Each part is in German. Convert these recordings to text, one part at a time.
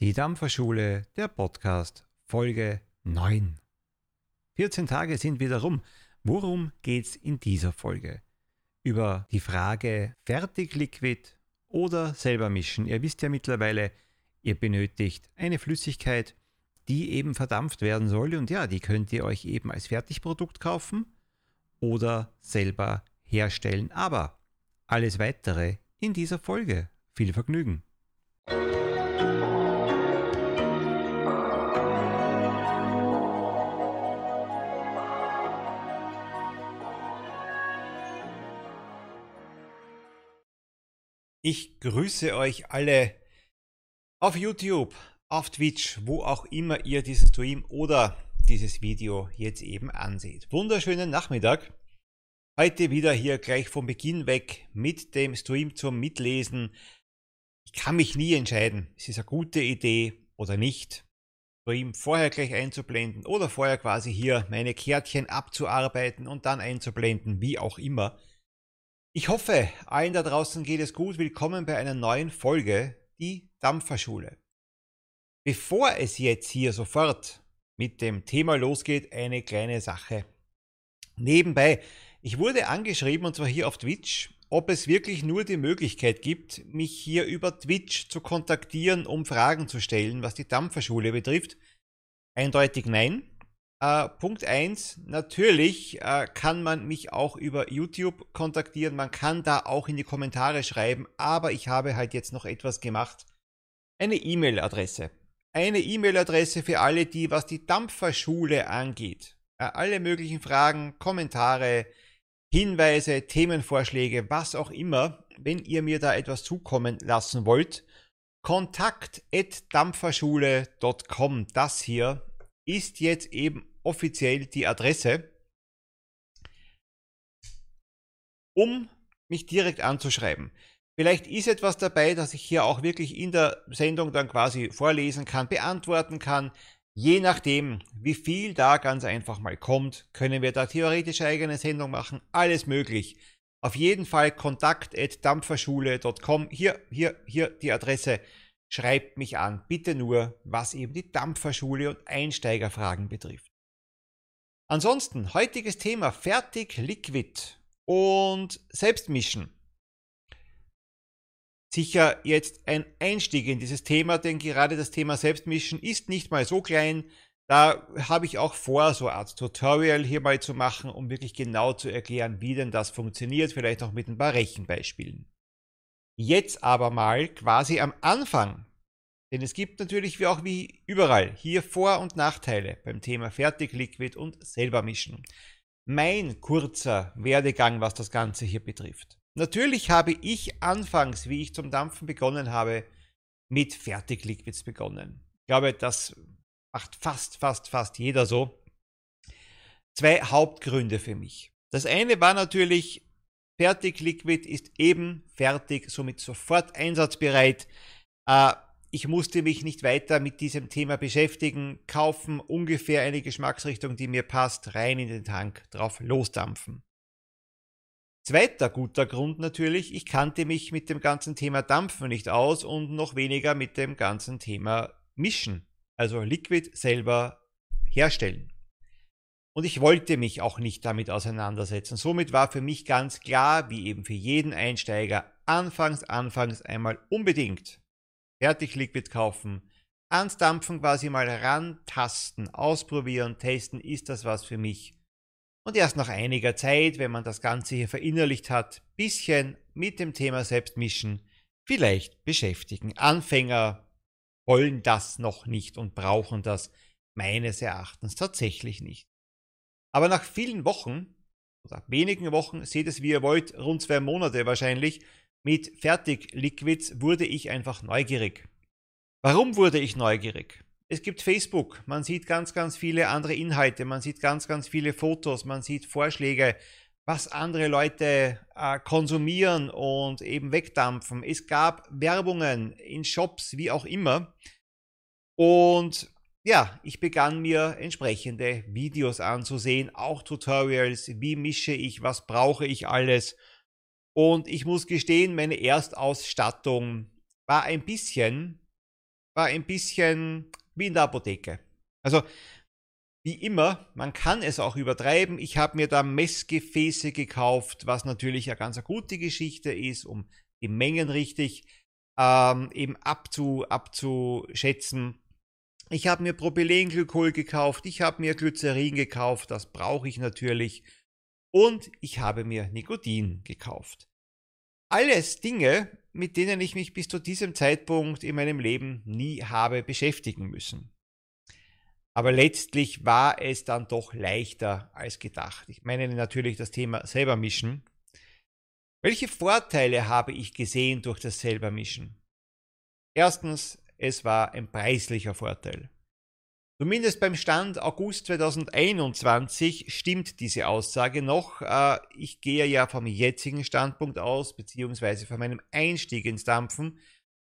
Die Dampferschule, der Podcast, Folge 9. 14 Tage sind wieder rum. Worum geht's in dieser Folge? Über die Frage Fertigliquid oder selber mischen. Ihr wisst ja mittlerweile, ihr benötigt eine Flüssigkeit, die eben verdampft werden soll und ja, die könnt ihr euch eben als Fertigprodukt kaufen oder selber herstellen. Aber alles weitere in dieser Folge. Viel Vergnügen! Ich grüße euch alle auf YouTube, auf Twitch, wo auch immer ihr diesen Stream oder dieses Video jetzt eben anseht. Wunderschönen Nachmittag. Heute wieder hier gleich vom Beginn weg mit dem Stream zum Mitlesen. Ich kann mich nie entscheiden, ist es eine gute Idee oder nicht. Stream vorher gleich einzublenden oder vorher quasi hier meine Kärtchen abzuarbeiten und dann einzublenden, wie auch immer. Ich hoffe, allen da draußen geht es gut. Willkommen bei einer neuen Folge, die Dampferschule. Bevor es jetzt hier sofort mit dem Thema losgeht, eine kleine Sache. Nebenbei, ich wurde angeschrieben, und zwar hier auf Twitch, ob es wirklich nur die Möglichkeit gibt, mich hier über Twitch zu kontaktieren, um Fragen zu stellen, was die Dampferschule betrifft. Eindeutig nein. Äh, Punkt 1, natürlich äh, kann man mich auch über YouTube kontaktieren, man kann da auch in die Kommentare schreiben, aber ich habe halt jetzt noch etwas gemacht. Eine E-Mail-Adresse. Eine E-Mail-Adresse für alle, die, was die Dampferschule angeht. Äh, alle möglichen Fragen, Kommentare, Hinweise, Themenvorschläge, was auch immer, wenn ihr mir da etwas zukommen lassen wollt. Kontakt.dampferschule.com, das hier ist jetzt eben offiziell die Adresse, um mich direkt anzuschreiben. Vielleicht ist etwas dabei, dass ich hier auch wirklich in der Sendung dann quasi vorlesen kann, beantworten kann. Je nachdem, wie viel da ganz einfach mal kommt, können wir da theoretisch eigene Sendung machen. Alles möglich. Auf jeden Fall kontakt.dampferschule.com. Hier, hier, hier die Adresse. Schreibt mich an, bitte nur, was eben die Dampferschule und Einsteigerfragen betrifft. Ansonsten, heutiges Thema Fertig Liquid und Selbstmischen. Sicher jetzt ein Einstieg in dieses Thema, denn gerade das Thema Selbstmischen ist nicht mal so klein. Da habe ich auch vor, so eine Art Tutorial hier mal zu machen, um wirklich genau zu erklären, wie denn das funktioniert, vielleicht auch mit ein paar Rechenbeispielen. Jetzt aber mal quasi am Anfang. Denn es gibt natürlich wie auch wie überall hier Vor- und Nachteile beim Thema Fertigliquid und selber mischen. Mein kurzer Werdegang, was das Ganze hier betrifft. Natürlich habe ich anfangs, wie ich zum Dampfen begonnen habe, mit Fertigliquids begonnen. Ich glaube, das macht fast, fast, fast jeder so. Zwei Hauptgründe für mich. Das eine war natürlich Fertig Liquid ist eben fertig, somit sofort einsatzbereit. Äh, ich musste mich nicht weiter mit diesem Thema beschäftigen, kaufen ungefähr eine Geschmacksrichtung, die mir passt, rein in den Tank, drauf losdampfen. Zweiter guter Grund natürlich, ich kannte mich mit dem ganzen Thema Dampfen nicht aus und noch weniger mit dem ganzen Thema Mischen, also Liquid selber herstellen. Und ich wollte mich auch nicht damit auseinandersetzen. Somit war für mich ganz klar, wie eben für jeden Einsteiger, anfangs, anfangs einmal unbedingt Fertigliquid kaufen, ans Dampfen quasi mal rantasten, ausprobieren, testen, ist das was für mich. Und erst nach einiger Zeit, wenn man das Ganze hier verinnerlicht hat, bisschen mit dem Thema Selbstmischen vielleicht beschäftigen. Anfänger wollen das noch nicht und brauchen das meines Erachtens tatsächlich nicht. Aber nach vielen Wochen, oder wenigen Wochen, seht es wie ihr wollt, rund zwei Monate wahrscheinlich, mit Fertig-Liquids wurde ich einfach neugierig. Warum wurde ich neugierig? Es gibt Facebook, man sieht ganz, ganz viele andere Inhalte, man sieht ganz, ganz viele Fotos, man sieht Vorschläge, was andere Leute äh, konsumieren und eben wegdampfen. Es gab Werbungen in Shops, wie auch immer. Und ja, ich begann mir entsprechende Videos anzusehen, auch Tutorials, wie mische ich, was brauche ich alles. Und ich muss gestehen, meine Erstausstattung war ein bisschen, war ein bisschen wie in der Apotheke. Also wie immer, man kann es auch übertreiben. Ich habe mir da Messgefäße gekauft, was natürlich eine ganz gute Geschichte ist, um die Mengen richtig ähm, eben abzu, abzuschätzen. Ich habe mir Propylenglykol gekauft, ich habe mir Glycerin gekauft, das brauche ich natürlich. Und ich habe mir Nikotin gekauft. Alles Dinge, mit denen ich mich bis zu diesem Zeitpunkt in meinem Leben nie habe beschäftigen müssen. Aber letztlich war es dann doch leichter als gedacht. Ich meine natürlich das Thema selber mischen. Welche Vorteile habe ich gesehen durch das selber mischen? Erstens, es war ein preislicher Vorteil. Zumindest beim Stand August 2021 stimmt diese Aussage noch. Äh, ich gehe ja vom jetzigen Standpunkt aus, beziehungsweise von meinem Einstieg ins Dampfen,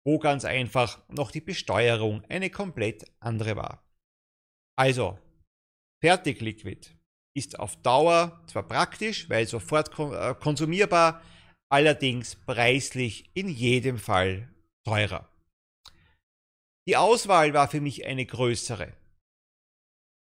wo ganz einfach noch die Besteuerung eine komplett andere war. Also, Fertigliquid ist auf Dauer zwar praktisch, weil sofort äh, konsumierbar, allerdings preislich in jedem Fall teurer. Die Auswahl war für mich eine größere.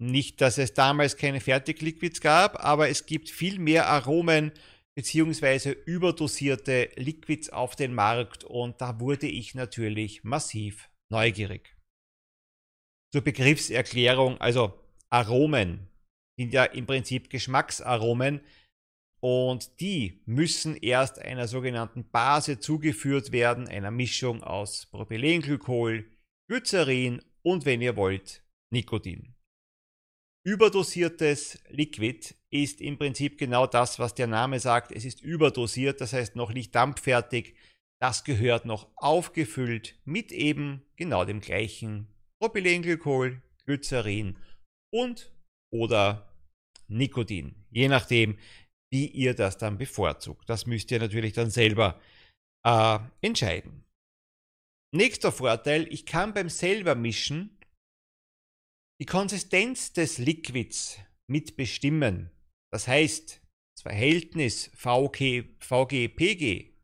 Nicht, dass es damals keine Fertigliquids gab, aber es gibt viel mehr Aromen bzw. überdosierte Liquids auf den Markt und da wurde ich natürlich massiv neugierig zur Begriffserklärung, also Aromen sind ja im Prinzip Geschmacksaromen und die müssen erst einer sogenannten Base zugeführt werden, einer Mischung aus Propylenglykol, Glycerin und wenn ihr wollt, Nikotin. Überdosiertes Liquid ist im Prinzip genau das, was der Name sagt. Es ist überdosiert, das heißt noch nicht dampffertig. Das gehört noch aufgefüllt mit eben genau dem gleichen Propylenglykol, Glycerin und oder Nikotin. Je nachdem, wie ihr das dann bevorzugt. Das müsst ihr natürlich dann selber äh, entscheiden. Nächster Vorteil, ich kann beim selber mischen die Konsistenz des Liquids mitbestimmen. Das heißt, das Verhältnis VG, VG-PG,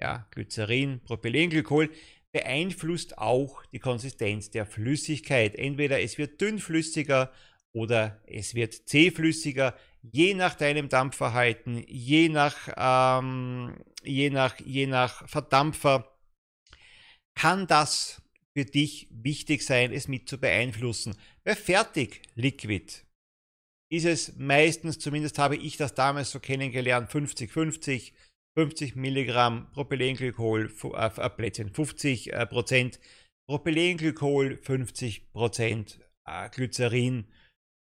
ja, Glycerin, Propylenglykol, beeinflusst auch die Konsistenz der Flüssigkeit. Entweder es wird dünnflüssiger oder es wird zähflüssiger, je nach deinem Dampfverhalten, je nach, ähm, je nach, je nach Verdampfer, kann das für dich wichtig sein, es mit zu beeinflussen. Bei Fertigliquid ist es meistens, zumindest habe ich das damals so kennengelernt, 50-50, 50 Milligramm Propylenglykol, äh, Plätzchen, 50 äh, Prozent Propylenglykol, 50 Prozent äh, Glycerin.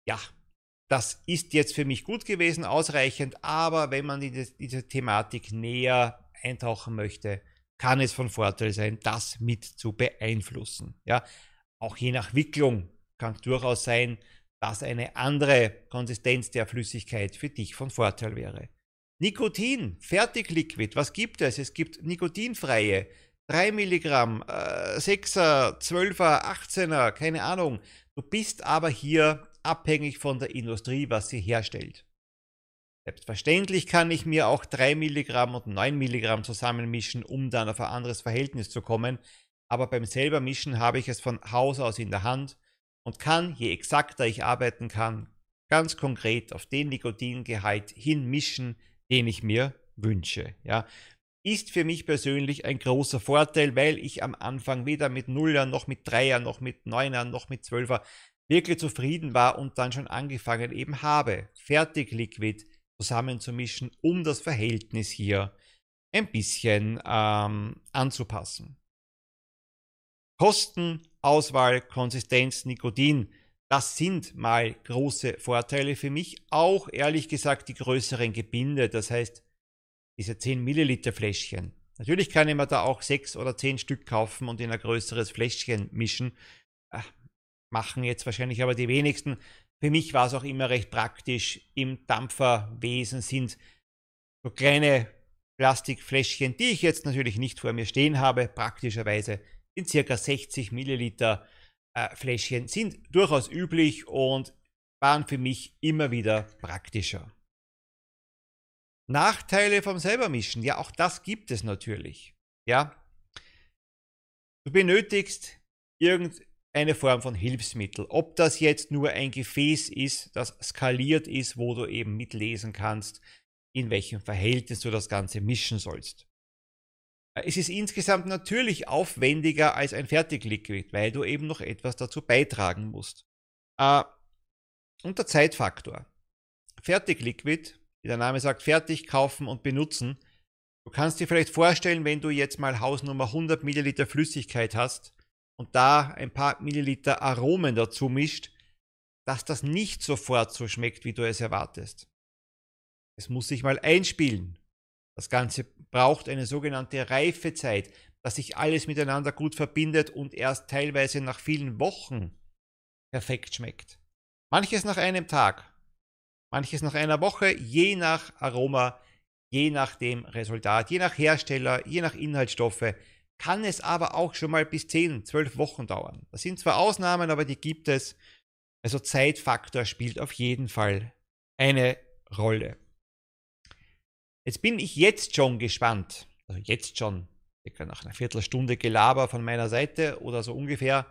Ja, das ist jetzt für mich gut gewesen, ausreichend, aber wenn man in die, diese Thematik näher eintauchen möchte, kann es von Vorteil sein, das mit zu beeinflussen. Ja, auch je nach Wicklung kann durchaus sein, dass eine andere Konsistenz der Flüssigkeit für dich von Vorteil wäre. Nikotin, Fertigliquid, was gibt es? Es gibt nikotinfreie, 3 Milligramm, äh, 6er, 12er, 18er, keine Ahnung. Du bist aber hier abhängig von der Industrie, was sie herstellt. Selbstverständlich kann ich mir auch 3 Milligramm und 9 Milligramm zusammenmischen, um dann auf ein anderes Verhältnis zu kommen. Aber beim selber Mischen habe ich es von Haus aus in der Hand und kann, je exakter ich arbeiten kann, ganz konkret auf den Nikotingehalt hinmischen, den ich mir wünsche. Ja. Ist für mich persönlich ein großer Vorteil, weil ich am Anfang weder mit Nuller noch mit Dreier noch mit Neuner noch mit Zwölfer wirklich zufrieden war und dann schon angefangen eben habe, fertig Liquid zusammenzumischen, um das Verhältnis hier ein bisschen ähm, anzupassen. Kosten, Auswahl, Konsistenz, Nikotin das sind mal große Vorteile für mich. Auch ehrlich gesagt die größeren Gebinde, das heißt diese 10 Milliliter Fläschchen. Natürlich kann ich mir da auch 6 oder 10 Stück kaufen und in ein größeres Fläschchen mischen. Ach, machen jetzt wahrscheinlich aber die wenigsten. Für mich war es auch immer recht praktisch. Im Dampferwesen sind so kleine Plastikfläschchen, die ich jetzt natürlich nicht vor mir stehen habe, praktischerweise in circa 60 Milliliter äh, Fläschchen sind durchaus üblich und waren für mich immer wieder praktischer. Nachteile vom selbermischen, ja, auch das gibt es natürlich. Ja, du benötigst irgendeine Form von Hilfsmittel. Ob das jetzt nur ein Gefäß ist, das skaliert ist, wo du eben mitlesen kannst, in welchem Verhältnis du das Ganze mischen sollst. Es ist insgesamt natürlich aufwendiger als ein Fertigliquid, weil du eben noch etwas dazu beitragen musst. Äh, und der Zeitfaktor. Fertigliquid, wie der Name sagt, fertig kaufen und benutzen. Du kannst dir vielleicht vorstellen, wenn du jetzt mal Hausnummer 100 Milliliter Flüssigkeit hast und da ein paar Milliliter Aromen dazu mischt, dass das nicht sofort so schmeckt, wie du es erwartest. Es muss sich mal einspielen. Das Ganze braucht eine sogenannte Reifezeit, dass sich alles miteinander gut verbindet und erst teilweise nach vielen Wochen perfekt schmeckt. Manches nach einem Tag, manches nach einer Woche, je nach Aroma, je nach dem Resultat, je nach Hersteller, je nach Inhaltsstoffe, kann es aber auch schon mal bis 10, 12 Wochen dauern. Das sind zwar Ausnahmen, aber die gibt es. Also Zeitfaktor spielt auf jeden Fall eine Rolle. Jetzt bin ich jetzt schon gespannt, also jetzt schon, circa nach einer Viertelstunde Gelaber von meiner Seite oder so ungefähr,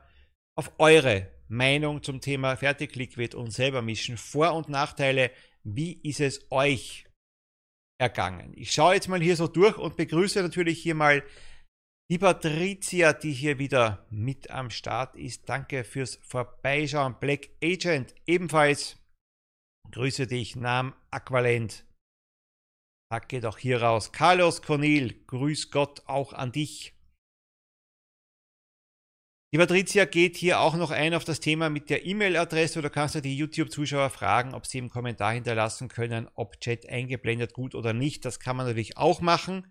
auf eure Meinung zum Thema Fertigliquid und selber mischen. Vor- und Nachteile, wie ist es euch ergangen? Ich schaue jetzt mal hier so durch und begrüße natürlich hier mal die Patricia, die hier wieder mit am Start ist. Danke fürs Vorbeischauen. Black Agent ebenfalls. Grüße dich, Nam Aqualent. Packe doch hier raus. Carlos Cornel, grüß Gott auch an dich. Die Patricia geht hier auch noch ein auf das Thema mit der E-Mail-Adresse oder kannst du die YouTube-Zuschauer fragen, ob sie im Kommentar hinterlassen können, ob Chat eingeblendet gut oder nicht. Das kann man natürlich auch machen.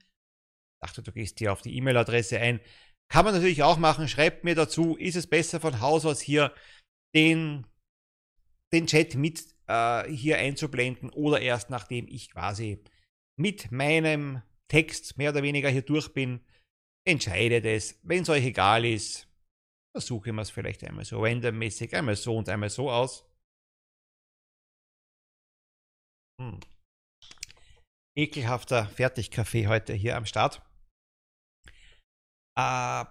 Dachte, du gehst hier auf die E-Mail-Adresse ein. Kann man natürlich auch machen. Schreibt mir dazu, ist es besser von Haus aus hier den, den Chat mit äh, hier einzublenden oder erst nachdem ich quasi mit meinem Text mehr oder weniger hier durch bin, entscheidet es. Wenn es euch egal ist, versuche ich es vielleicht einmal so randommäßig, einmal so und einmal so aus. Hm. Ekelhafter Fertigkaffee heute hier am Start. Ah.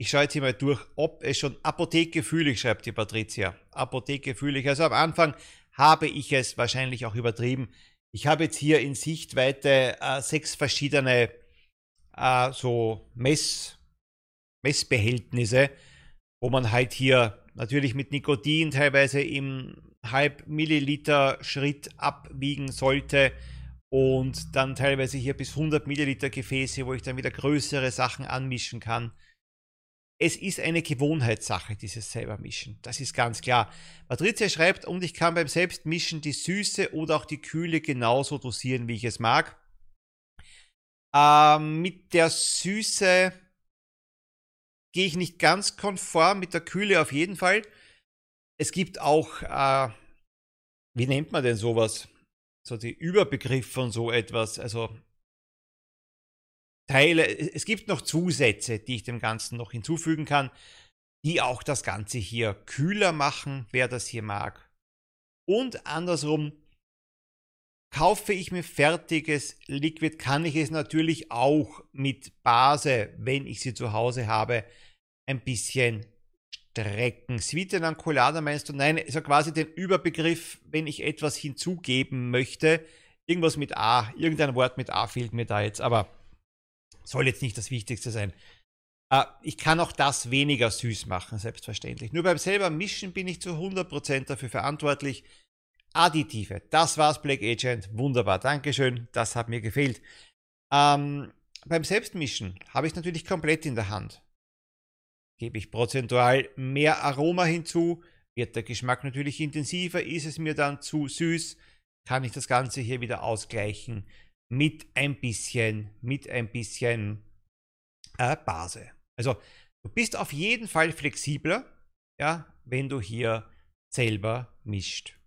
Ich schaue jetzt hier mal durch, ob es schon Apotheke fühlig, schreibt die Patricia. Apotheke fühlig. Also am Anfang habe ich es wahrscheinlich auch übertrieben. Ich habe jetzt hier in Sichtweite äh, sechs verschiedene äh, so Mess, Messbehältnisse, wo man halt hier natürlich mit Nikotin teilweise im halb Milliliter Schritt abwiegen sollte und dann teilweise hier bis 100 Milliliter Gefäße, wo ich dann wieder größere Sachen anmischen kann es ist eine Gewohnheitssache, dieses Selbermischen. Das ist ganz klar. Patricia schreibt, und ich kann beim Selbstmischen die Süße oder auch die Kühle genauso dosieren, wie ich es mag. Ähm, mit der Süße gehe ich nicht ganz konform, mit der Kühle auf jeden Fall. Es gibt auch, äh, wie nennt man denn sowas? So die Überbegriff von so etwas. Also Teile, es gibt noch Zusätze, die ich dem Ganzen noch hinzufügen kann, die auch das Ganze hier kühler machen, wer das hier mag. Und andersrum, kaufe ich mir fertiges Liquid, kann ich es natürlich auch mit Base, wenn ich sie zu Hause habe, ein bisschen strecken. Sweetener Colada meinst du? Nein, ist ja quasi den Überbegriff, wenn ich etwas hinzugeben möchte. Irgendwas mit A, irgendein Wort mit A fehlt mir da jetzt, aber soll jetzt nicht das Wichtigste sein. Äh, ich kann auch das weniger süß machen, selbstverständlich. Nur beim selber Mischen bin ich zu 100% dafür verantwortlich. Additive, das war's, Black Agent. Wunderbar, Dankeschön, das hat mir gefehlt. Ähm, beim Selbstmischen habe ich natürlich komplett in der Hand. Gebe ich prozentual mehr Aroma hinzu, wird der Geschmack natürlich intensiver, ist es mir dann zu süß, kann ich das Ganze hier wieder ausgleichen mit ein bisschen, mit ein bisschen äh, Base. Also du bist auf jeden Fall flexibler, ja, wenn du hier selber mischt.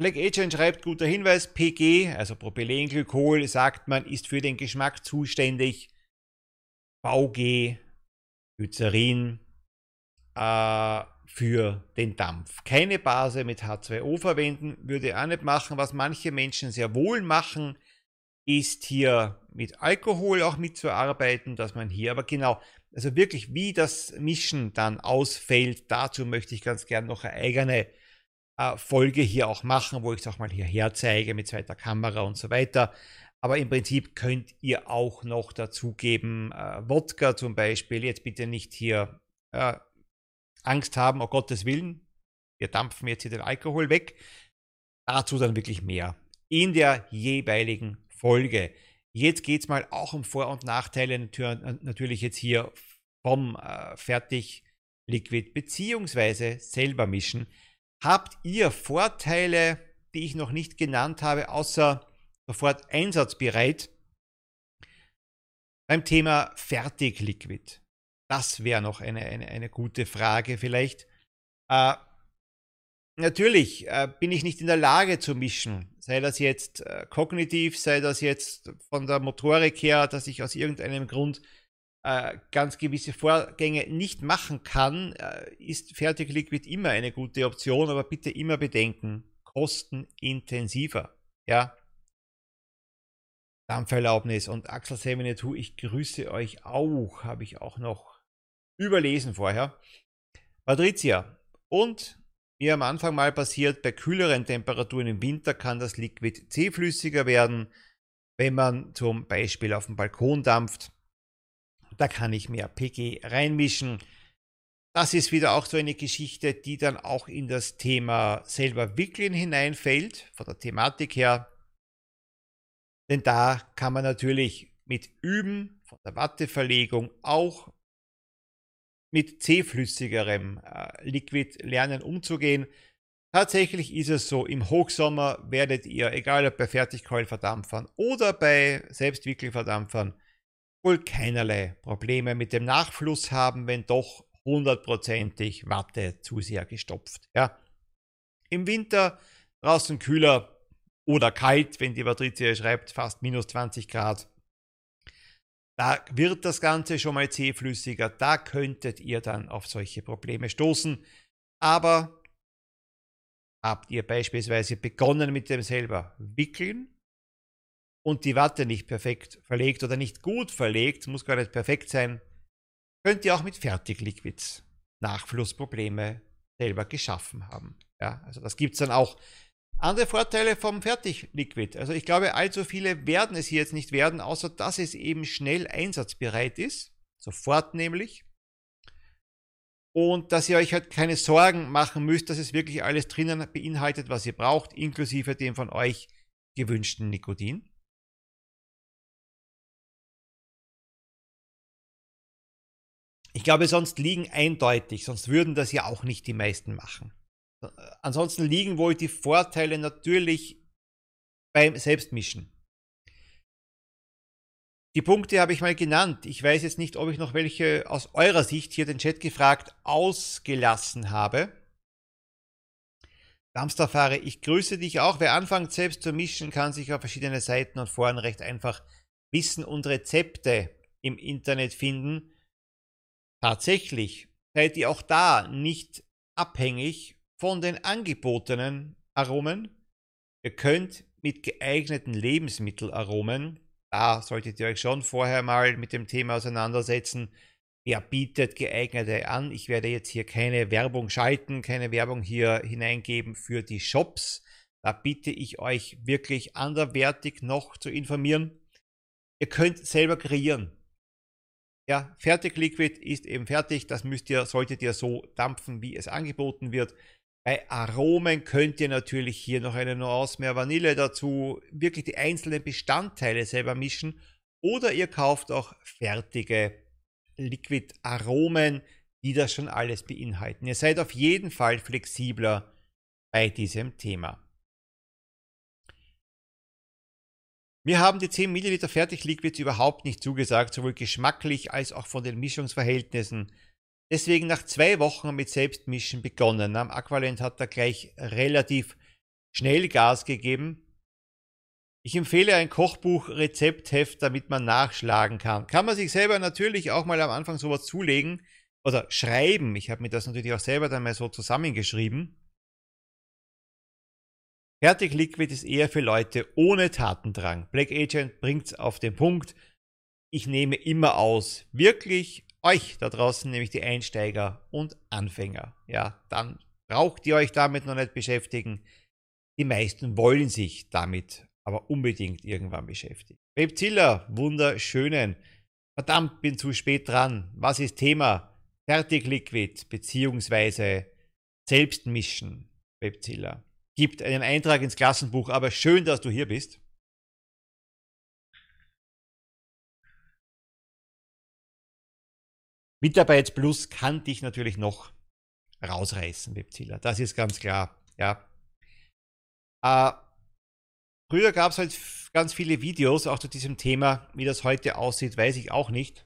Black Agent schreibt, guter Hinweis, PG, also Propylenglykol, sagt man, ist für den Geschmack zuständig. VG, Glycerin, äh, für den Dampf. Keine Base mit H2O verwenden, würde auch nicht machen. Was manche Menschen sehr wohl machen, ist hier mit Alkohol auch mitzuarbeiten, dass man hier, aber genau, also wirklich wie das Mischen dann ausfällt, dazu möchte ich ganz gern noch eine eigene äh, Folge hier auch machen, wo ich es auch mal hierher zeige mit zweiter Kamera und so weiter. Aber im Prinzip könnt ihr auch noch dazugeben, äh, Wodka zum Beispiel. Jetzt bitte nicht hier äh, Angst haben, oh Gottes Willen, wir dampfen jetzt hier den Alkohol weg. Dazu dann wirklich mehr in der jeweiligen Folge. Jetzt geht es mal auch um Vor- und Nachteile natürlich jetzt hier vom äh, Fertig-Liquid beziehungsweise selber mischen. Habt ihr Vorteile, die ich noch nicht genannt habe, außer sofort einsatzbereit beim Thema Fertig-Liquid? Das wäre noch eine, eine, eine gute Frage vielleicht. Äh, natürlich äh, bin ich nicht in der Lage zu mischen, sei das jetzt äh, kognitiv, sei das jetzt von der Motorik her, dass ich aus irgendeinem Grund äh, ganz gewisse Vorgänge nicht machen kann, äh, ist Fertigliquid immer eine gute Option, aber bitte immer bedenken, kostenintensiver. Ja. Dampferlaubnis und Axel 72, ich grüße euch auch, habe ich auch noch überlesen vorher. Patricia, und wie am Anfang mal passiert, bei kühleren Temperaturen im Winter kann das Liquid zähflüssiger werden, wenn man zum Beispiel auf dem Balkon dampft. Da kann ich mehr PG reinmischen. Das ist wieder auch so eine Geschichte, die dann auch in das Thema selber wickeln hineinfällt, von der Thematik her. Denn da kann man natürlich mit Üben von der Watteverlegung auch mit zähflüssigerem äh, Liquid lernen umzugehen. Tatsächlich ist es so, im Hochsommer werdet ihr, egal ob bei Fertigkeulverdampfern oder bei Selbstwickelverdampfern, wohl keinerlei Probleme mit dem Nachfluss haben, wenn doch hundertprozentig Watte zu sehr gestopft. Ja. Im Winter draußen kühler oder kalt, wenn die Patricia schreibt, fast minus 20 Grad. Da wird das Ganze schon mal zähflüssiger, da könntet ihr dann auf solche Probleme stoßen. Aber habt ihr beispielsweise begonnen mit dem selber wickeln und die Watte nicht perfekt verlegt oder nicht gut verlegt, muss gar nicht perfekt sein, könnt ihr auch mit Fertigliquids Nachflussprobleme selber geschaffen haben. Ja, also das gibt es dann auch andere Vorteile vom Fertigliquid. Also ich glaube, allzu viele werden es hier jetzt nicht werden, außer dass es eben schnell einsatzbereit ist. Sofort nämlich. Und dass ihr euch halt keine Sorgen machen müsst, dass es wirklich alles drinnen beinhaltet, was ihr braucht, inklusive dem von euch gewünschten Nikotin. Ich glaube, sonst liegen eindeutig, sonst würden das ja auch nicht die meisten machen. Ansonsten liegen wohl die Vorteile natürlich beim Selbstmischen. Die Punkte habe ich mal genannt. Ich weiß jetzt nicht, ob ich noch welche aus eurer Sicht hier den Chat gefragt ausgelassen habe. Samstagfahrer, ich grüße dich auch. Wer anfängt selbst zu mischen, kann sich auf verschiedene Seiten und Foren recht einfach Wissen und Rezepte im Internet finden. Tatsächlich seid ihr auch da nicht abhängig von den angebotenen Aromen. Ihr könnt mit geeigneten Lebensmittelaromen, da solltet ihr euch schon vorher mal mit dem Thema auseinandersetzen, wer bietet geeignete an. Ich werde jetzt hier keine Werbung schalten, keine Werbung hier hineingeben für die Shops. Da bitte ich euch wirklich anderwertig noch zu informieren. Ihr könnt selber kreieren. Ja, Fertig-Liquid ist eben fertig. Das müsst ihr, solltet ihr so dampfen, wie es angeboten wird. Bei Aromen könnt ihr natürlich hier noch eine Nuance mehr Vanille dazu, wirklich die einzelnen Bestandteile selber mischen. Oder ihr kauft auch fertige Liquid-Aromen, die das schon alles beinhalten. Ihr seid auf jeden Fall flexibler bei diesem Thema. Mir haben die 10 Milliliter Fertigliquids überhaupt nicht zugesagt, sowohl geschmacklich als auch von den Mischungsverhältnissen. Deswegen nach zwei Wochen mit Selbstmischen begonnen. Am Aqualent hat er gleich relativ schnell Gas gegeben. Ich empfehle ein Kochbuch Rezeptheft, damit man nachschlagen kann. Kann man sich selber natürlich auch mal am Anfang sowas zulegen. oder schreiben, ich habe mir das natürlich auch selber dann mal so zusammengeschrieben. Fertig Liquid ist eher für Leute ohne Tatendrang. Black Agent bringt es auf den Punkt. Ich nehme immer aus, wirklich euch da draußen, nämlich die Einsteiger und Anfänger. Ja, dann braucht ihr euch damit noch nicht beschäftigen. Die meisten wollen sich damit aber unbedingt irgendwann beschäftigen. Webzilla, wunderschönen. Verdammt, bin zu spät dran. Was ist Thema? Fertig Liquid beziehungsweise Selbstmischen. Webzilla. Gibt einen Eintrag ins Klassenbuch, aber schön, dass du hier bist. Mitarbeits Plus kann dich natürlich noch rausreißen, Webzilla. Das ist ganz klar. Ja. Äh, früher gab es halt ganz viele Videos auch zu diesem Thema. Wie das heute aussieht, weiß ich auch nicht.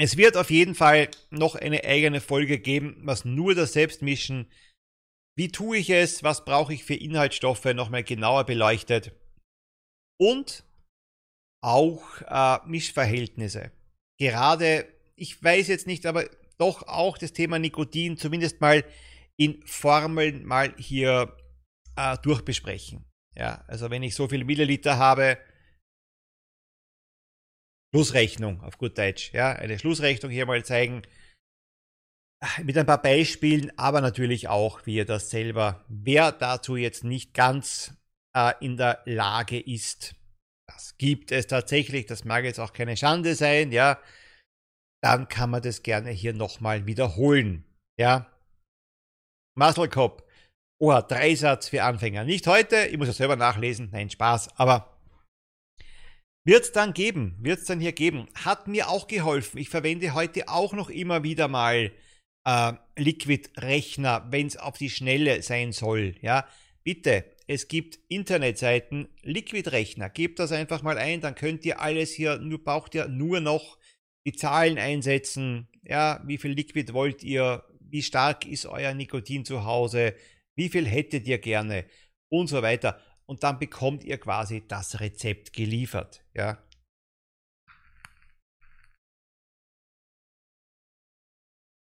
Es wird auf jeden Fall noch eine eigene Folge geben, was nur das Selbstmischen. Wie tue ich es? Was brauche ich für Inhaltsstoffe? Nochmal genauer beleuchtet. Und auch äh, Mischverhältnisse. Gerade, ich weiß jetzt nicht, aber doch auch das Thema Nikotin zumindest mal in Formeln mal hier äh, durchbesprechen. Ja, also wenn ich so viel Milliliter habe, Schlussrechnung auf gut Deutsch, ja, eine Schlussrechnung hier mal zeigen. Mit ein paar Beispielen, aber natürlich auch, wie ihr das selber, wer dazu jetzt nicht ganz äh, in der Lage ist, das gibt es tatsächlich, das mag jetzt auch keine Schande sein, ja, dann kann man das gerne hier nochmal wiederholen, ja. Muscle Cop, oha, Dreisatz für Anfänger. Nicht heute, ich muss ja selber nachlesen, nein, Spaß, aber wird es dann geben, wird es dann hier geben. Hat mir auch geholfen. Ich verwende heute auch noch immer wieder mal äh, Liquid-Rechner, wenn es auf die Schnelle sein soll. Ja, bitte es gibt Internetseiten, Liquid-Rechner. Gebt das einfach mal ein, dann könnt ihr alles hier, nur braucht ihr nur noch die Zahlen einsetzen. Ja, wie viel Liquid wollt ihr? Wie stark ist euer Nikotin zu Hause? Wie viel hättet ihr gerne? Und so weiter. Und dann bekommt ihr quasi das Rezept geliefert. Ja.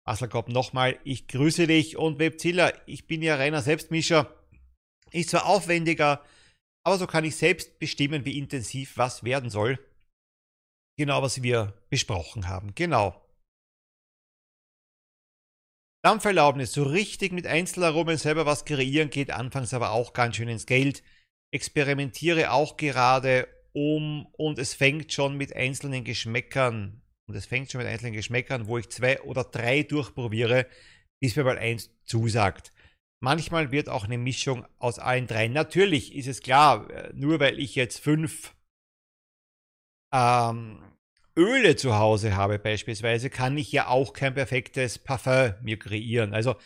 Asselkopf nochmal, ich grüße dich und Webzilla, ich bin ja reiner Selbstmischer. Ist zwar aufwendiger, aber so kann ich selbst bestimmen, wie intensiv was werden soll. Genau, was wir besprochen haben. Genau. Dampferlaubnis, so richtig mit Einzelaromen selber was kreieren geht anfangs aber auch ganz schön ins Geld. Experimentiere auch gerade um und es fängt schon mit einzelnen Geschmäckern und es fängt schon mit einzelnen Geschmäckern, wo ich zwei oder drei durchprobiere, bis mir mal eins zusagt. Manchmal wird auch eine Mischung aus allen dreien. Natürlich ist es klar, äh, nur weil ich jetzt fünf ähm, Öle zu Hause habe beispielsweise, kann ich ja auch kein perfektes Parfum mir kreieren. Also,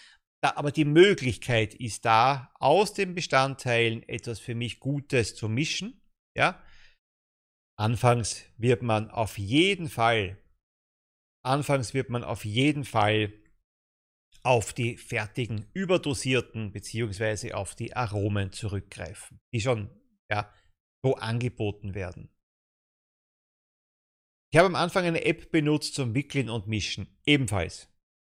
aber die Möglichkeit ist da, aus den Bestandteilen etwas für mich Gutes zu mischen. Ja, anfangs wird man auf jeden Fall, anfangs wird man auf jeden Fall auf die fertigen, überdosierten beziehungsweise auf die Aromen zurückgreifen, die schon ja, so angeboten werden. Ich habe am Anfang eine App benutzt zum Wickeln und Mischen. Ebenfalls.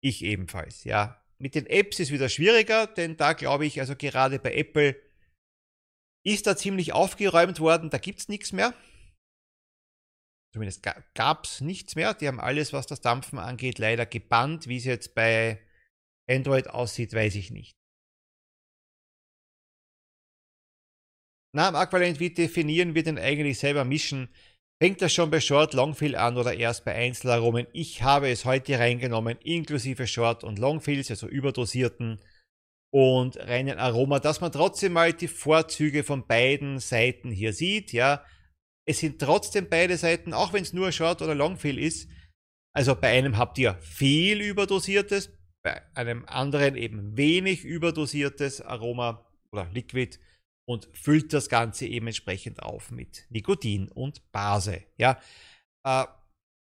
Ich ebenfalls, ja. Mit den Apps ist wieder schwieriger, denn da glaube ich, also gerade bei Apple ist da ziemlich aufgeräumt worden, da gibt es nichts mehr. Zumindest gab es nichts mehr. Die haben alles, was das Dampfen angeht, leider gebannt, wie es jetzt bei Android aussieht, weiß ich nicht. Na, im Aqualent, wie definieren wir denn eigentlich selber Mischen? Fängt das schon bei Short, Longfill an oder erst bei Einzelaromen? Ich habe es heute reingenommen, inklusive Short und Longfills, also überdosierten und reinen Aroma, dass man trotzdem mal die Vorzüge von beiden Seiten hier sieht. Ja, es sind trotzdem beide Seiten, auch wenn es nur Short oder Longfill ist. Also bei einem habt ihr viel überdosiertes, bei einem anderen eben wenig überdosiertes Aroma oder Liquid und füllt das Ganze eben entsprechend auf mit Nikotin und Base. Ja, äh,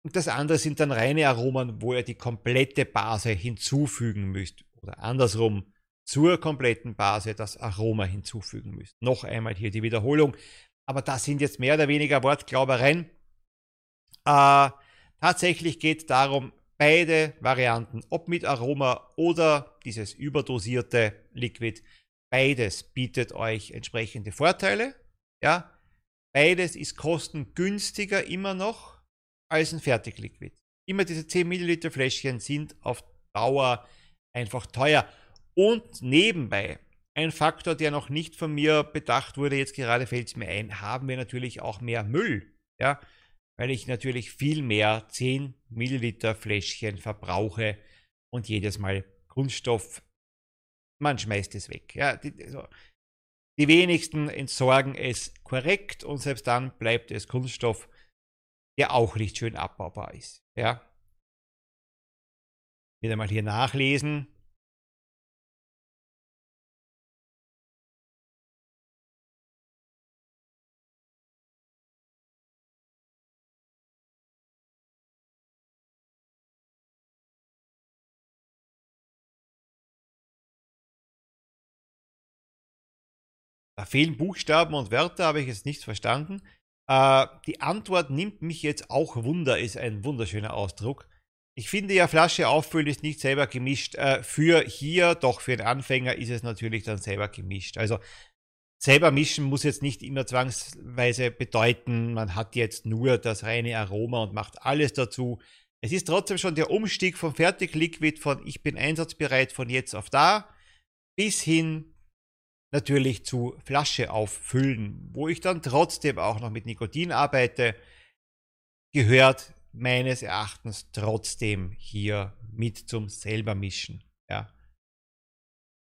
und das andere sind dann reine Aromen, wo ihr die komplette Base hinzufügen müsst oder andersrum zur kompletten Base das Aroma hinzufügen müsst. Noch einmal hier die Wiederholung, aber das sind jetzt mehr oder weniger Wortglaubereien. Äh, tatsächlich geht es darum, beide Varianten, ob mit Aroma oder dieses überdosierte Liquid, beides bietet euch entsprechende Vorteile. Ja, beides ist kostengünstiger immer noch als ein Fertigliquid. Immer diese 10 Milliliter Fläschchen sind auf Dauer einfach teuer. Und nebenbei, ein Faktor, der noch nicht von mir bedacht wurde, jetzt gerade fällt es mir ein, haben wir natürlich auch mehr Müll. Ja, weil ich natürlich viel mehr 10 Milliliter Fläschchen verbrauche und jedes Mal Kunststoff, man schmeißt es weg. Ja, die, also, die wenigsten entsorgen es korrekt und selbst dann bleibt es Kunststoff, der auch nicht schön abbaubar ist. Ja. Wieder mal hier nachlesen. Da fehlen Buchstaben und Wörter, habe ich jetzt nichts verstanden. Äh, die Antwort nimmt mich jetzt auch Wunder, ist ein wunderschöner Ausdruck. Ich finde ja, Flasche auffüllen ist nicht selber gemischt. Äh, für hier, doch für den Anfänger ist es natürlich dann selber gemischt. Also selber mischen muss jetzt nicht immer zwangsweise bedeuten, man hat jetzt nur das reine Aroma und macht alles dazu. Es ist trotzdem schon der Umstieg vom Fertigliquid von ich bin einsatzbereit von jetzt auf da bis hin natürlich zu Flasche auffüllen, wo ich dann trotzdem auch noch mit Nikotin arbeite, gehört meines Erachtens trotzdem hier mit zum selbermischen. Ja.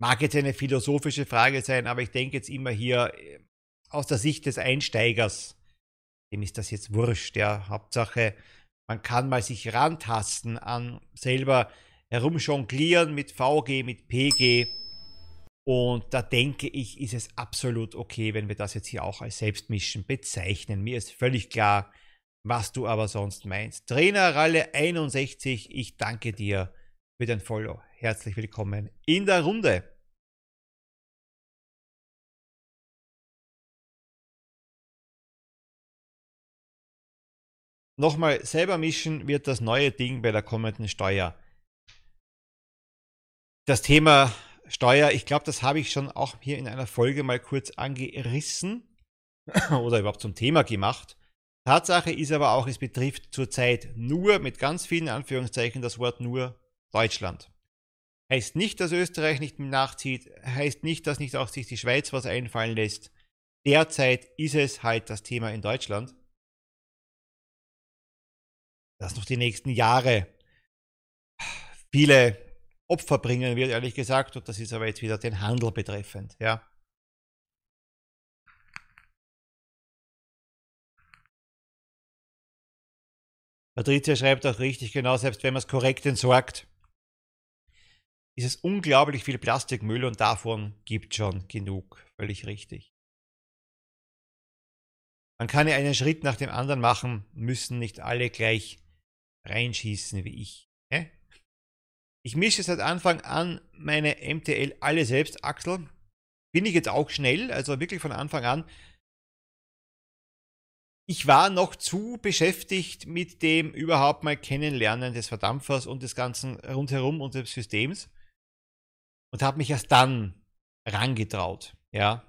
Mag jetzt eine philosophische Frage sein, aber ich denke jetzt immer hier äh, aus der Sicht des Einsteigers, dem ist das jetzt wurscht, ja. Hauptsache, man kann mal sich rantasten an selber herumjonglieren mit VG, mit PG und da denke ich, ist es absolut okay, wenn wir das jetzt hier auch als Selbstmischen bezeichnen. Mir ist völlig klar, was du aber sonst meinst. Trainer Ralle 61, ich danke dir für dein Follow. Herzlich willkommen in der Runde. Nochmal, selber mischen wird das neue Ding bei der kommenden Steuer. Das Thema Steuer, ich glaube, das habe ich schon auch hier in einer Folge mal kurz angerissen oder überhaupt zum Thema gemacht. Tatsache ist aber auch, es betrifft zurzeit nur mit ganz vielen Anführungszeichen das Wort nur Deutschland. Heißt nicht, dass Österreich nicht nachzieht, heißt nicht, dass nicht auch sich die Schweiz was einfallen lässt. Derzeit ist es halt das Thema in Deutschland. Das noch die nächsten Jahre viele Opfer bringen wird, ehrlich gesagt. Und das ist aber jetzt wieder den Handel betreffend. Ja. Patricia schreibt auch richtig, genau, selbst wenn man es korrekt entsorgt, ist es unglaublich viel Plastikmüll und davon gibt schon genug. Völlig richtig. Man kann ja einen Schritt nach dem anderen machen, müssen nicht alle gleich reinschießen wie ich. Ich mische seit Anfang an meine MTL alle selbst, Axel. Bin ich jetzt auch schnell, also wirklich von Anfang an. Ich war noch zu beschäftigt mit dem überhaupt mal Kennenlernen des Verdampfers und des Ganzen rundherum und des Systems und habe mich erst dann rangetraut, ja.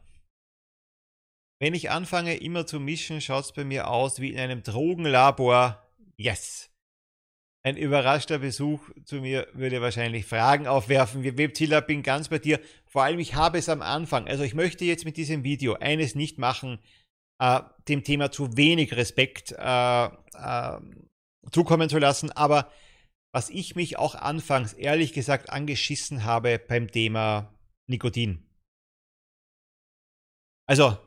Wenn ich anfange immer zu mischen, schaut es bei mir aus wie in einem Drogenlabor. Yes! Ein überraschter Besuch zu mir würde wahrscheinlich Fragen aufwerfen. Webzilla bin ganz bei dir. Vor allem, ich habe es am Anfang. Also ich möchte jetzt mit diesem Video eines nicht machen, äh, dem Thema zu wenig Respekt äh, äh, zukommen zu lassen. Aber was ich mich auch anfangs ehrlich gesagt angeschissen habe beim Thema Nikotin. Also,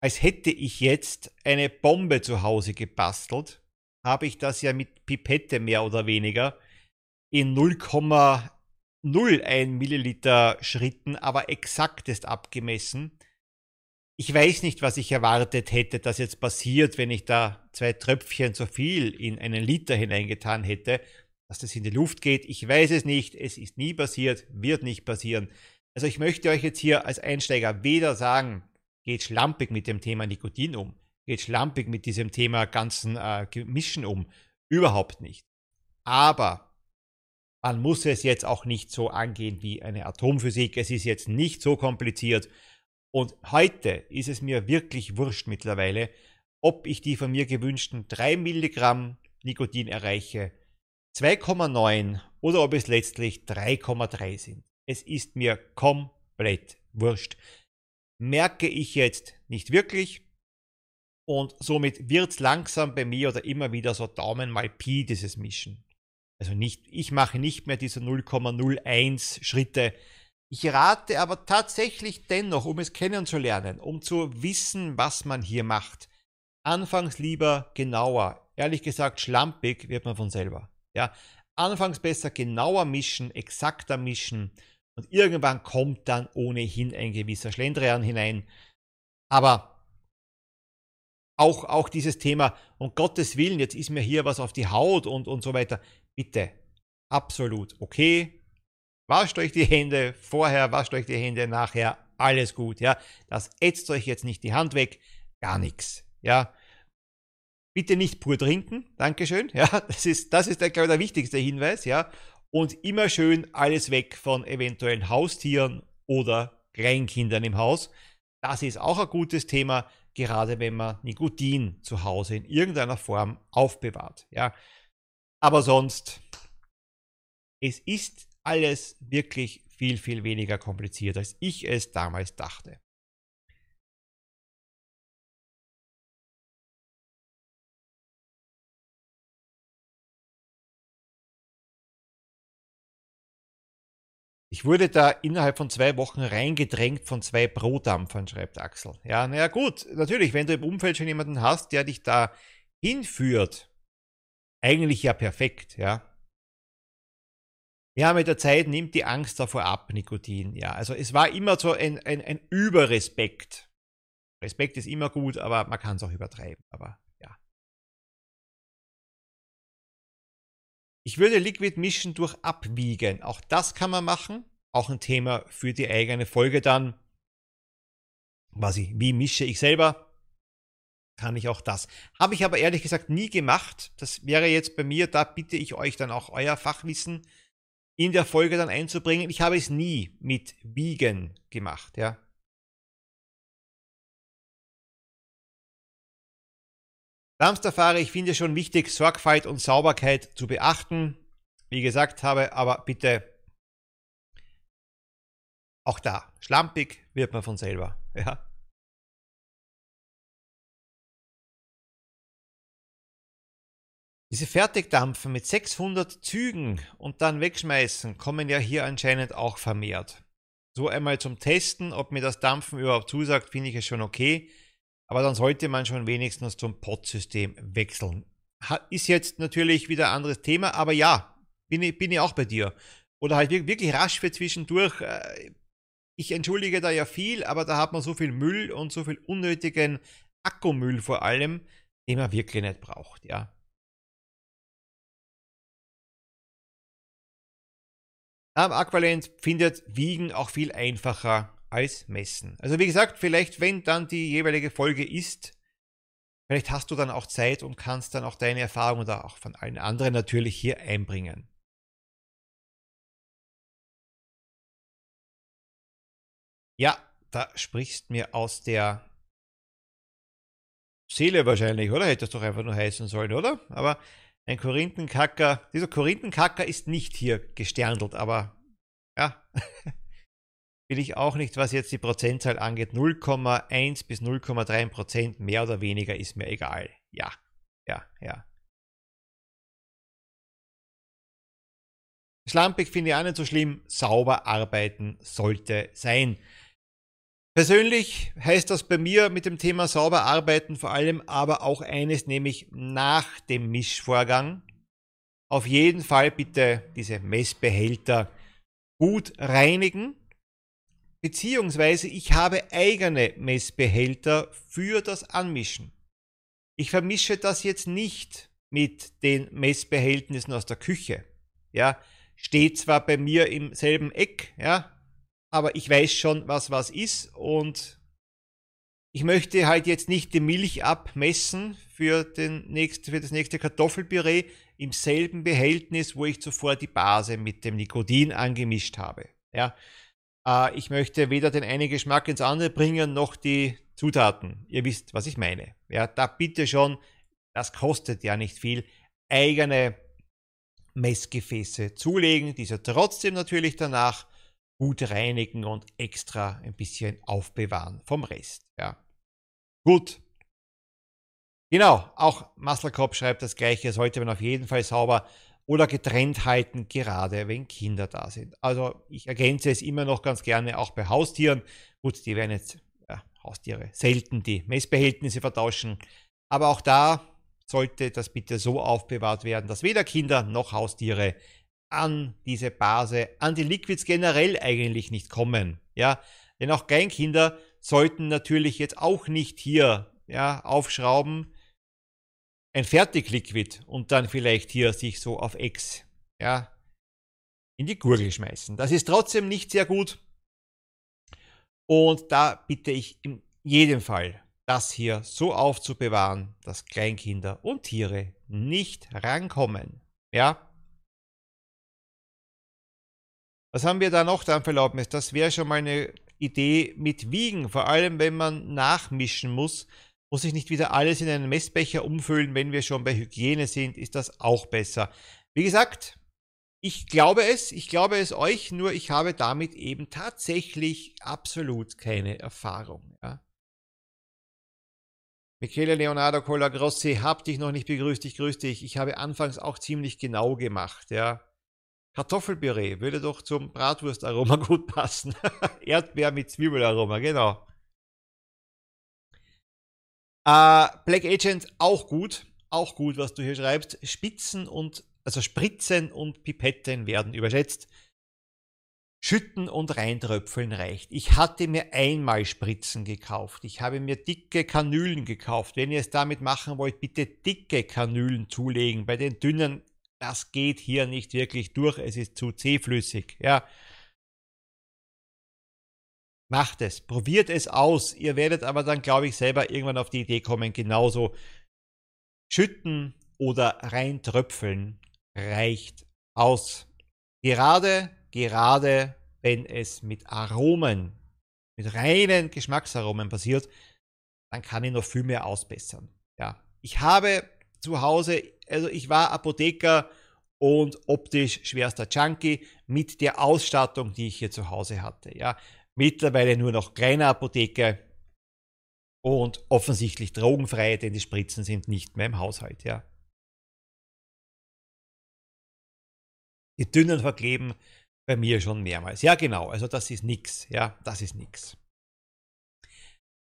als hätte ich jetzt eine Bombe zu Hause gebastelt habe ich das ja mit Pipette mehr oder weniger in 0,01 Milliliter Schritten, aber exaktest abgemessen. Ich weiß nicht, was ich erwartet hätte, dass jetzt passiert, wenn ich da zwei Tröpfchen zu viel in einen Liter hineingetan hätte, dass das in die Luft geht. Ich weiß es nicht, es ist nie passiert, wird nicht passieren. Also ich möchte euch jetzt hier als Einsteiger weder sagen, geht schlampig mit dem Thema Nikotin um. Geht schlampig mit diesem Thema ganzen äh, Mischen um. Überhaupt nicht. Aber man muss es jetzt auch nicht so angehen wie eine Atomphysik. Es ist jetzt nicht so kompliziert. Und heute ist es mir wirklich wurscht mittlerweile, ob ich die von mir gewünschten 3 Milligramm Nikotin erreiche, 2,9 oder ob es letztlich 3,3 sind. Es ist mir komplett wurscht. Merke ich jetzt nicht wirklich und somit wird langsam bei mir oder immer wieder so Daumen mal Pi dieses Mischen. Also nicht, ich mache nicht mehr diese 0,01 Schritte. Ich rate aber tatsächlich dennoch, um es kennenzulernen, um zu wissen, was man hier macht, Anfangs lieber genauer. Ehrlich gesagt, schlampig wird man von selber. Ja, anfangs besser genauer mischen, exakter mischen und irgendwann kommt dann ohnehin ein gewisser Schlendrian hinein. Aber auch, auch dieses Thema, um Gottes Willen, jetzt ist mir hier was auf die Haut und, und so weiter. Bitte, absolut okay. Wascht euch die Hände vorher, wascht euch die Hände nachher, alles gut, ja. Das ätzt euch jetzt nicht die Hand weg, gar nichts. Ja. Bitte nicht pur trinken, Dankeschön. Ja, das ist, das ist glaube ich, der wichtigste Hinweis, ja. Und immer schön alles weg von eventuellen Haustieren oder Kleinkindern im Haus. Das ist auch ein gutes Thema, gerade wenn man Nikotin zu Hause in irgendeiner Form aufbewahrt. Ja. Aber sonst, es ist alles wirklich viel, viel weniger kompliziert, als ich es damals dachte. Ich wurde da innerhalb von zwei Wochen reingedrängt von zwei Pro-Dampfern, schreibt Axel. Ja, naja, gut, natürlich, wenn du im Umfeld schon jemanden hast, der dich da hinführt, eigentlich ja perfekt, ja. Ja, mit der Zeit nimmt die Angst davor ab, Nikotin. Ja, also es war immer so ein, ein, ein Überrespekt. Respekt ist immer gut, aber man kann es auch übertreiben. Aber Ich würde Liquid mischen durch Abwiegen. Auch das kann man machen. Auch ein Thema für die eigene Folge dann. Quasi, wie mische ich selber? Kann ich auch das. Habe ich aber ehrlich gesagt nie gemacht. Das wäre jetzt bei mir, da bitte ich euch dann auch euer Fachwissen in der Folge dann einzubringen. Ich habe es nie mit Wiegen gemacht, ja. Samstagfahrer, ich finde schon wichtig, Sorgfalt und Sauberkeit zu beachten. Wie gesagt habe, aber bitte auch da, schlampig wird man von selber. Ja. Diese Fertigdampfen mit 600 Zügen und dann wegschmeißen kommen ja hier anscheinend auch vermehrt. So einmal zum Testen, ob mir das Dampfen überhaupt zusagt, finde ich es schon okay. Aber dann sollte man schon wenigstens zum Pod-System wechseln. Ist jetzt natürlich wieder ein anderes Thema, aber ja, bin ich, bin ich auch bei dir. Oder halt wirklich rasch für zwischendurch. Äh, ich entschuldige da ja viel, aber da hat man so viel Müll und so viel unnötigen Akkumüll vor allem, den man wirklich nicht braucht, ja. Am Aqualent findet Wiegen auch viel einfacher als messen. Also wie gesagt, vielleicht wenn dann die jeweilige Folge ist, vielleicht hast du dann auch Zeit und kannst dann auch deine Erfahrungen da auch von allen anderen natürlich hier einbringen. Ja, da sprichst mir aus der Seele wahrscheinlich, oder? Hätte das doch einfach nur heißen sollen, oder? Aber ein Korinthenkacker, dieser Korinthenkacker ist nicht hier gesternelt, aber ja, will ich auch nicht, was jetzt die Prozentzahl angeht. 0,1 bis 0,3 Prozent mehr oder weniger ist mir egal. Ja, ja, ja. Schlampig finde ich auch nicht so schlimm. Sauber arbeiten sollte sein. Persönlich heißt das bei mir mit dem Thema sauber arbeiten vor allem aber auch eines, nämlich nach dem Mischvorgang. Auf jeden Fall bitte diese Messbehälter gut reinigen beziehungsweise ich habe eigene Messbehälter für das Anmischen. Ich vermische das jetzt nicht mit den Messbehältnissen aus der Küche. Ja, steht zwar bei mir im selben Eck, ja, aber ich weiß schon, was was ist und Ich möchte halt jetzt nicht die Milch abmessen für, den nächst, für das nächste Kartoffelpüree im selben Behältnis, wo ich zuvor die Base mit dem Nikotin angemischt habe. Ja, äh, ich möchte weder den einen Geschmack ins andere bringen, noch die Zutaten. Ihr wisst, was ich meine. Ja, da bitte schon, das kostet ja nicht viel, eigene Messgefäße zulegen, diese trotzdem natürlich danach gut reinigen und extra ein bisschen aufbewahren vom Rest. Ja. Gut. Genau, auch Muscle schreibt das gleiche, sollte man auf jeden Fall sauber oder getrennt halten, gerade wenn Kinder da sind. Also ich ergänze es immer noch ganz gerne auch bei Haustieren. Gut, die werden jetzt ja, Haustiere selten die Messbehältnisse vertauschen, aber auch da sollte das bitte so aufbewahrt werden, dass weder Kinder noch Haustiere an diese Base, an die Liquids generell eigentlich nicht kommen. Ja, denn auch Kleinkinder sollten natürlich jetzt auch nicht hier ja, aufschrauben, ein Fertigliquid und dann vielleicht hier sich so auf X ja, in die Gurgel schmeißen. Das ist trotzdem nicht sehr gut. Und da bitte ich in jedem Fall, das hier so aufzubewahren, dass Kleinkinder und Tiere nicht rankommen. Ja? Was haben wir da noch dann Verlaubnis? Das wäre schon mal eine Idee mit Wiegen, vor allem wenn man nachmischen muss, muss ich nicht wieder alles in einen Messbecher umfüllen, wenn wir schon bei Hygiene sind, ist das auch besser. Wie gesagt, ich glaube es, ich glaube es euch, nur ich habe damit eben tatsächlich absolut keine Erfahrung. Ja. Michele Leonardo Colagrossi, hab dich noch nicht begrüßt, ich grüße dich. Ich habe anfangs auch ziemlich genau gemacht, ja. Kartoffelpüree würde doch zum Bratwurstaroma gut passen. Erdbeer mit Zwiebelaroma, genau. Äh, Black Agent auch gut, auch gut, was du hier schreibst. Spitzen und, also Spritzen und Pipetten werden überschätzt. Schütten und reintröpfeln reicht. Ich hatte mir einmal Spritzen gekauft. Ich habe mir dicke Kanülen gekauft. Wenn ihr es damit machen wollt, bitte dicke Kanülen zulegen. Bei den dünnen, das geht hier nicht wirklich durch. Es ist zu zähflüssig. Ja. Macht es, probiert es aus. Ihr werdet aber dann, glaube ich, selber irgendwann auf die Idee kommen, genauso schütten oder reintröpfeln reicht aus. Gerade, gerade wenn es mit Aromen, mit reinen Geschmacksaromen passiert, dann kann ich noch viel mehr ausbessern. Ja, ich habe zu Hause, also ich war Apotheker und optisch schwerster Junkie mit der Ausstattung, die ich hier zu Hause hatte. Ja, mittlerweile nur noch kleine Apotheke und offensichtlich drogenfrei, denn die Spritzen sind nicht mehr im Haushalt. Ja. Die dünnen verkleben bei mir schon mehrmals. Ja, genau, also das ist nix. Ja, das ist nix.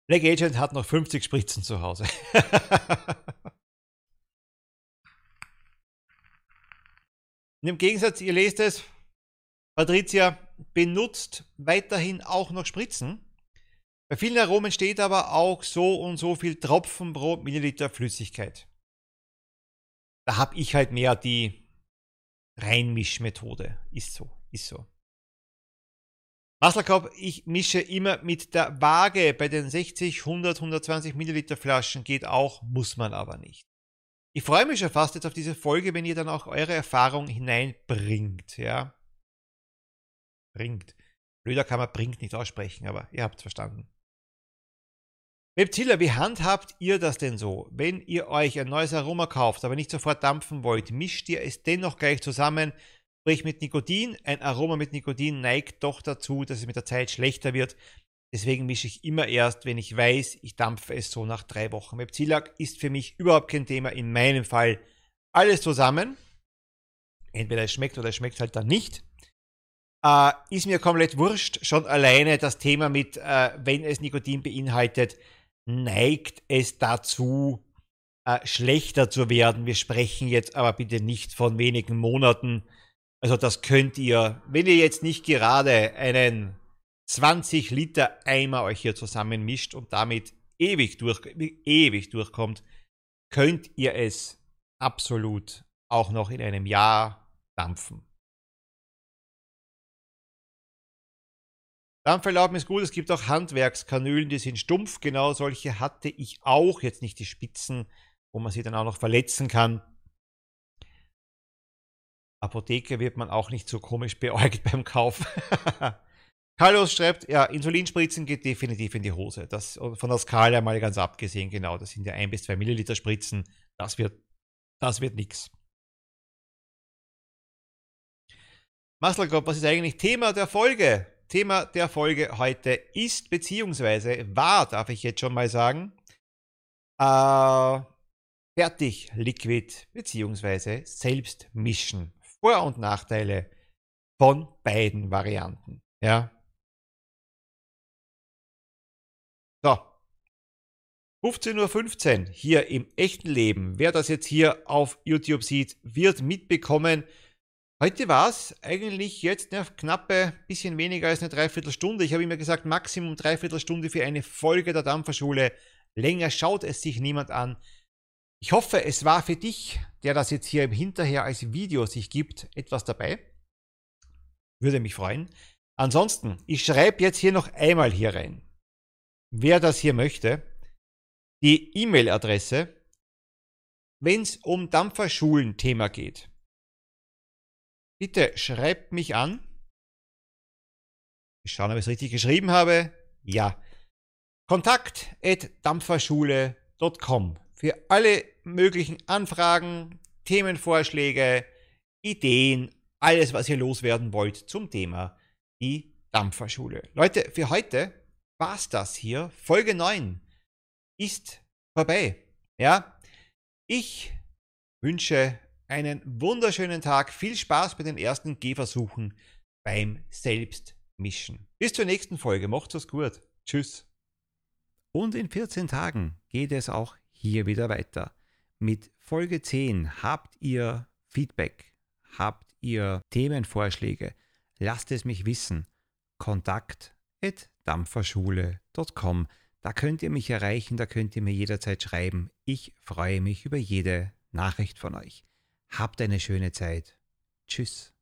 Black Agent hat noch 50 Spritzen zu Hause. Im Gegensatz, ihr lest es, Patricia benutzt weiterhin auch noch Spritzen. Bei vielen Aromen steht aber auch so und so viel Tropfen pro Milliliter Flüssigkeit. Da habe ich halt mehr die Reinmischmethode. Ist so, ist so. Wasserkorb, ich mische immer mit der Waage bei den 60, 100, 120 Milliliter Flaschen. Geht auch, muss man aber nicht. Ich freue mich schon fast jetzt auf diese Folge, wenn ihr dann auch eure Erfahrung hineinbringt, ja bringt. Blöder kann man bringt nicht aussprechen, aber ihr habt verstanden. Webzilla, wie handhabt ihr das denn so? Wenn ihr euch ein neues Aroma kauft, aber nicht sofort dampfen wollt, mischt ihr es dennoch gleich zusammen, sprich mit Nikotin. Ein Aroma mit Nikotin neigt doch dazu, dass es mit der Zeit schlechter wird. Deswegen mische ich immer erst, wenn ich weiß, ich dampfe es so nach drei Wochen. Webzillag ist für mich überhaupt kein Thema. In meinem Fall alles zusammen. Entweder es schmeckt oder es schmeckt halt dann nicht. Äh, ist mir komplett wurscht. Schon alleine das Thema mit, äh, wenn es Nikotin beinhaltet, neigt es dazu, äh, schlechter zu werden. Wir sprechen jetzt aber bitte nicht von wenigen Monaten. Also das könnt ihr, wenn ihr jetzt nicht gerade einen 20 Liter Eimer euch hier zusammenmischt und damit ewig, durch, ewig durchkommt, könnt ihr es absolut auch noch in einem Jahr dampfen. Dampferlauben ist gut, es gibt auch Handwerkskanülen, die sind stumpf, genau solche hatte ich auch, jetzt nicht die Spitzen, wo man sie dann auch noch verletzen kann. Apotheke wird man auch nicht so komisch beäugt beim Kauf. Carlos schreibt, ja, Insulinspritzen geht definitiv in die Hose. Das von der Skala mal ganz abgesehen, genau. Das sind ja ein bis zwei Milliliter Spritzen. Das wird, das wird nix. Muscle was ist eigentlich Thema der Folge? Thema der Folge heute ist, beziehungsweise war, darf ich jetzt schon mal sagen, äh, fertig Liquid, beziehungsweise selbst mischen. Vor- und Nachteile von beiden Varianten. Ja, So. 15.15 Uhr hier im echten Leben. Wer das jetzt hier auf YouTube sieht, wird mitbekommen. Heute war es eigentlich jetzt eine knappe, bisschen weniger als eine Dreiviertelstunde. Ich habe immer gesagt, Maximum Dreiviertelstunde für eine Folge der Dampferschule. Länger schaut es sich niemand an. Ich hoffe, es war für dich, der das jetzt hier im Hinterher als Video sich gibt, etwas dabei. Würde mich freuen. Ansonsten, ich schreibe jetzt hier noch einmal hier rein wer das hier möchte, die E-Mail-Adresse, wenn es um Dampferschulen-Thema geht. Bitte schreibt mich an. Ich schaue, ob ich es richtig geschrieben habe. Ja. Kontakt at dampferschule.com für alle möglichen Anfragen, Themenvorschläge, Ideen, alles, was ihr loswerden wollt zum Thema die Dampferschule. Leute, für heute war's das hier. Folge 9 ist vorbei. Ja, ich wünsche einen wunderschönen Tag. Viel Spaß bei den ersten Gehversuchen beim Selbstmischen. Bis zur nächsten Folge. Macht's es gut. Tschüss. Und in 14 Tagen geht es auch hier wieder weiter. Mit Folge 10 habt ihr Feedback, habt ihr Themenvorschläge. Lasst es mich wissen. Kontakt dampferschule.com. Da könnt ihr mich erreichen, da könnt ihr mir jederzeit schreiben. Ich freue mich über jede Nachricht von euch. Habt eine schöne Zeit. Tschüss.